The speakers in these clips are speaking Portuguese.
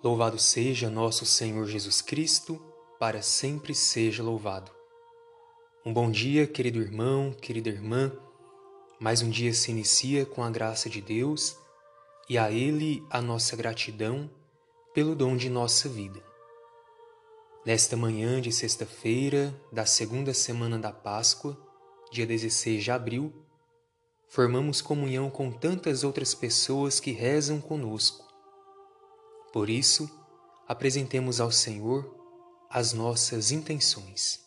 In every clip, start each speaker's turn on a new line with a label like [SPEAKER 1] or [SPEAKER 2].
[SPEAKER 1] Louvado seja nosso Senhor Jesus Cristo, para sempre seja louvado. Um bom dia, querido irmão, querida irmã. Mais um dia se inicia com a graça de Deus e a Ele a nossa gratidão pelo dom de nossa vida. Nesta manhã de sexta-feira da segunda semana da Páscoa, dia 16 de abril, formamos comunhão com tantas outras pessoas que rezam conosco por isso, apresentemos ao Senhor as nossas intenções.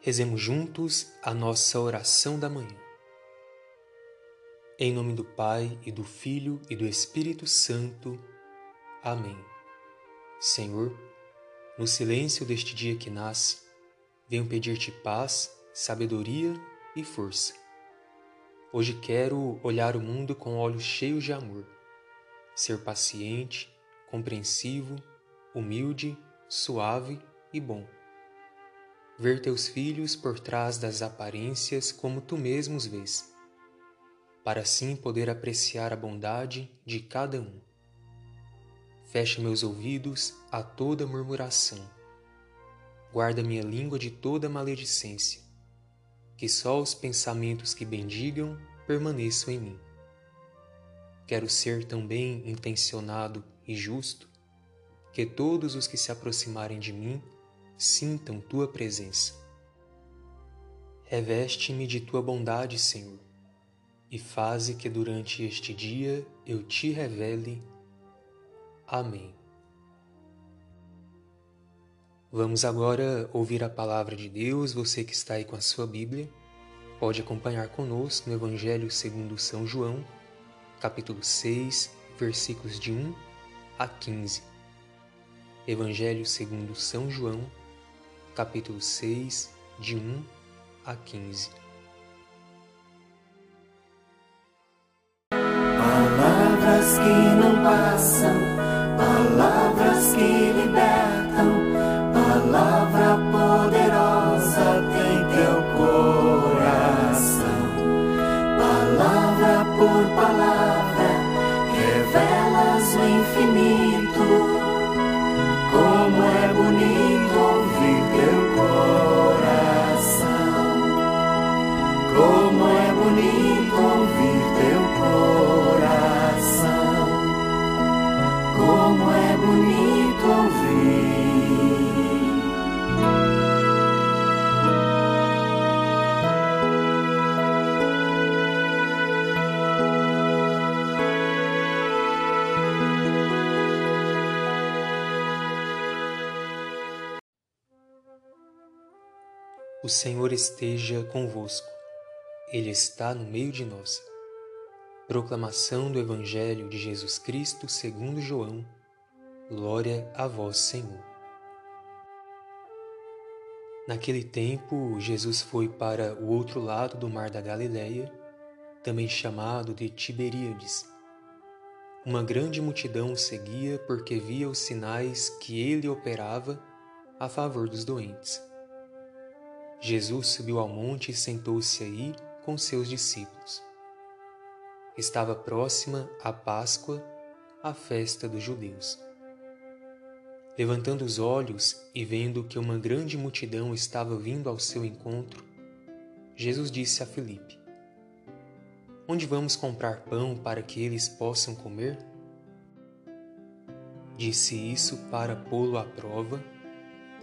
[SPEAKER 1] Rezemos juntos a nossa oração da manhã. Em nome do Pai e do Filho e do Espírito Santo. Amém. Senhor, no silêncio deste dia que nasce, venho pedir-te paz, sabedoria e força Hoje quero olhar o mundo com olhos cheios de amor, ser paciente, compreensivo, humilde, suave e bom. Ver teus filhos por trás das aparências como tu mesmo os vês, para assim poder apreciar a bondade de cada um. Fecha meus ouvidos a toda murmuração. Guarda minha língua de toda maledicência que só os pensamentos que bendigam permaneçam em mim. Quero ser também intencionado e justo, que todos os que se aproximarem de mim sintam tua presença. Reveste-me de tua bondade, Senhor, e faze que durante este dia eu te revele. Amém. Vamos agora ouvir a palavra de Deus. Você que está aí com a sua Bíblia, pode acompanhar conosco no Evangelho segundo São João, capítulo 6, versículos de 1 a 15. Evangelho segundo São João, capítulo 6, de 1 a 15.
[SPEAKER 2] Palavras que não passam, palavras que
[SPEAKER 1] O Senhor esteja convosco, Ele está no meio de nós. Proclamação do Evangelho de Jesus Cristo segundo João. Glória a vós, Senhor. Naquele tempo, Jesus foi para o outro lado do mar da Galileia, também chamado de Tiberíades. Uma grande multidão o seguia porque via os sinais que ele operava a favor dos doentes. Jesus subiu ao monte e sentou-se aí com seus discípulos. Estava próxima a Páscoa, a festa dos judeus. Levantando os olhos e vendo que uma grande multidão estava vindo ao seu encontro, Jesus disse a Filipe: Onde vamos comprar pão para que eles possam comer? Disse isso para pô-lo à prova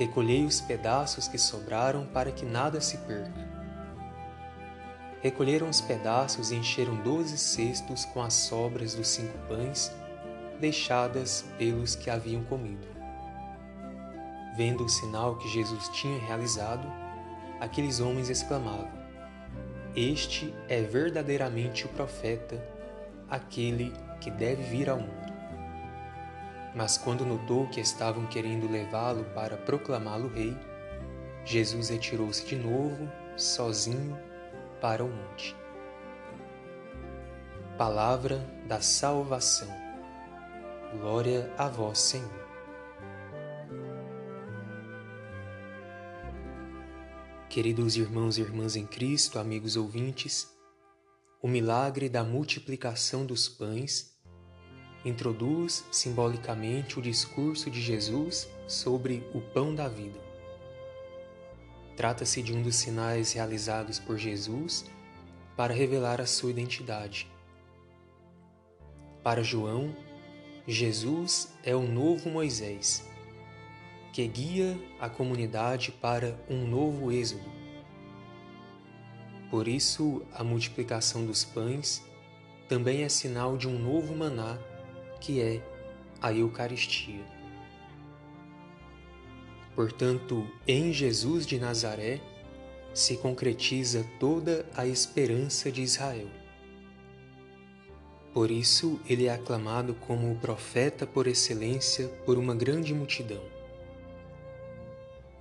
[SPEAKER 1] Recolhei os pedaços que sobraram para que nada se perca. Recolheram os pedaços e encheram doze cestos com as sobras dos cinco pães deixadas pelos que haviam comido. Vendo o sinal que Jesus tinha realizado, aqueles homens exclamavam: Este é verdadeiramente o profeta, aquele que deve vir ao mundo. Mas quando notou que estavam querendo levá-lo para proclamá-lo rei, Jesus retirou-se de novo, sozinho, para o monte. Palavra da salvação. Glória a vós, Senhor. Queridos irmãos e irmãs em Cristo, amigos ouvintes, o milagre da multiplicação dos pães introduz simbolicamente o discurso de Jesus sobre o pão da vida. Trata-se de um dos sinais realizados por Jesus para revelar a sua identidade. Para João, Jesus é o novo Moisés, que guia a comunidade para um novo êxodo. Por isso, a multiplicação dos pães também é sinal de um novo maná que é a Eucaristia. Portanto, em Jesus de Nazaré se concretiza toda a esperança de Israel. Por isso, ele é aclamado como o profeta por excelência por uma grande multidão.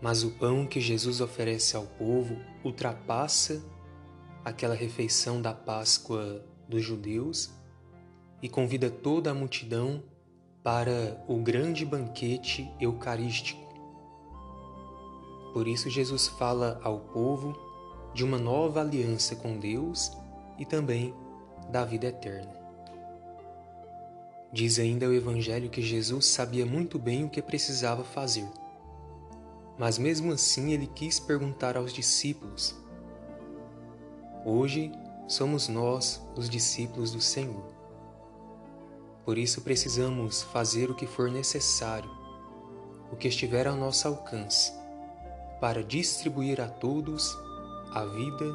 [SPEAKER 1] Mas o pão que Jesus oferece ao povo ultrapassa aquela refeição da Páscoa dos judeus e convida toda a multidão para o grande banquete eucarístico. Por isso, Jesus fala ao povo de uma nova aliança com Deus e também da vida eterna. Diz ainda o Evangelho que Jesus sabia muito bem o que precisava fazer, mas mesmo assim ele quis perguntar aos discípulos: Hoje somos nós os discípulos do Senhor. Por isso precisamos fazer o que for necessário, o que estiver ao nosso alcance, para distribuir a todos a vida,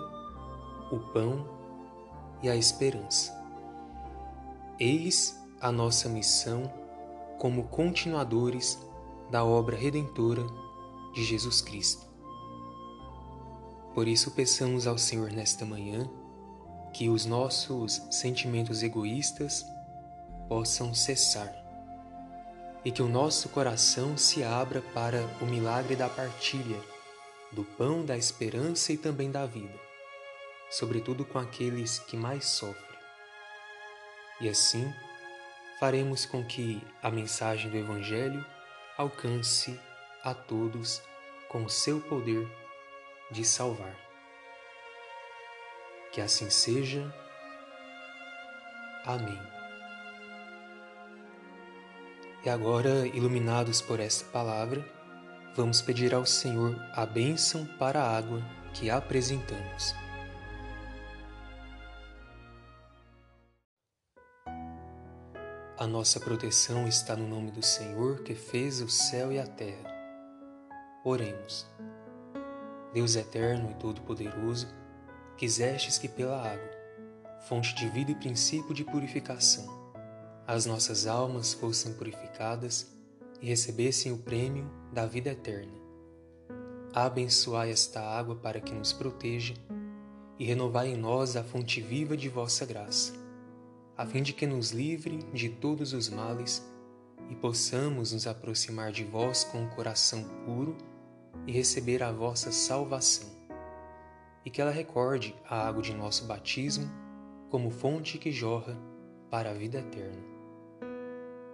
[SPEAKER 1] o pão e a esperança. Eis a nossa missão como continuadores da obra redentora de Jesus Cristo. Por isso, peçamos ao Senhor nesta manhã que os nossos sentimentos egoístas possam cessar e que o nosso coração se abra para o milagre da partilha, do pão da esperança e também da vida, sobretudo com aqueles que mais sofrem. E assim, faremos com que a mensagem do Evangelho alcance a todos com o seu poder de salvar. Que assim seja. Amém. E agora, iluminados por esta palavra, vamos pedir ao Senhor a bênção para a água que apresentamos. A nossa proteção está no nome do Senhor que fez o céu e a terra. Oremos. Deus eterno e todo-poderoso, quisestes que pela água, fonte de vida e princípio de purificação, as nossas almas fossem purificadas e recebessem o prêmio da vida eterna. Abençoai esta água para que nos proteja e renovai em nós a fonte viva de vossa graça, a fim de que nos livre de todos os males e possamos nos aproximar de vós com o coração puro e receber a vossa salvação. E que ela recorde a água de nosso batismo como fonte que jorra para a vida eterna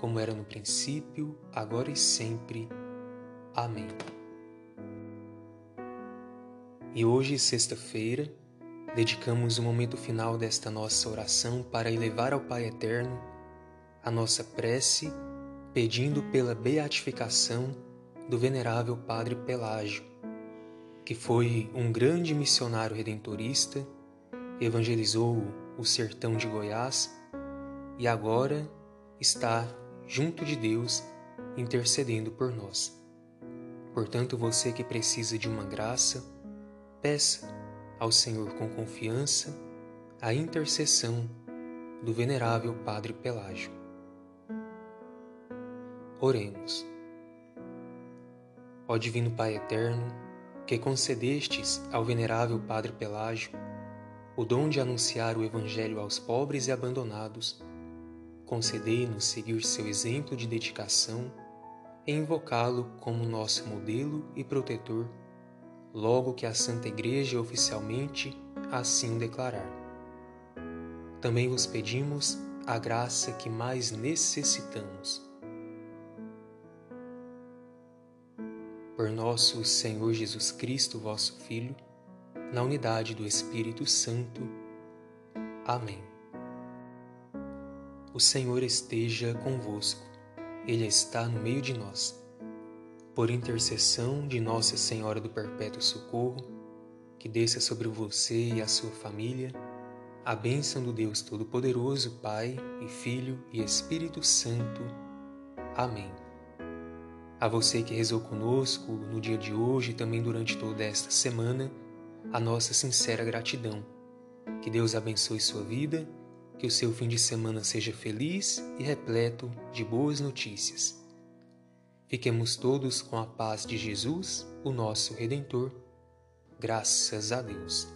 [SPEAKER 1] como era no princípio, agora e sempre. Amém. E hoje, sexta-feira, dedicamos o momento final desta nossa oração para elevar ao Pai Eterno a nossa prece, pedindo pela beatificação do venerável Padre Pelágio, que foi um grande missionário redentorista, evangelizou o sertão de Goiás e agora está junto de Deus, intercedendo por nós. Portanto, você que precisa de uma graça, peça ao Senhor com confiança a intercessão do venerável Padre Pelágio. Oremos. Ó Divino Pai Eterno, que concedestes ao venerável Padre Pelágio o dom de anunciar o Evangelho aos pobres e abandonados, concedei-nos seguir seu exemplo de dedicação e invocá-lo como nosso modelo e protetor, logo que a Santa Igreja oficialmente assim o declarar. Também vos pedimos a graça que mais necessitamos. Por nosso Senhor Jesus Cristo, vosso Filho, na unidade do Espírito Santo. Amém. O Senhor esteja convosco, Ele está no meio de nós. Por intercessão de Nossa Senhora do Perpétuo Socorro, que desça sobre você e a sua família a bênção do Deus Todo-Poderoso, Pai e Filho e Espírito Santo. Amém. A você que rezou conosco no dia de hoje e também durante toda esta semana, a nossa sincera gratidão. Que Deus abençoe sua vida que o seu fim de semana seja feliz e repleto de boas notícias. Fiquemos todos com a paz de Jesus, o nosso Redentor. Graças a Deus.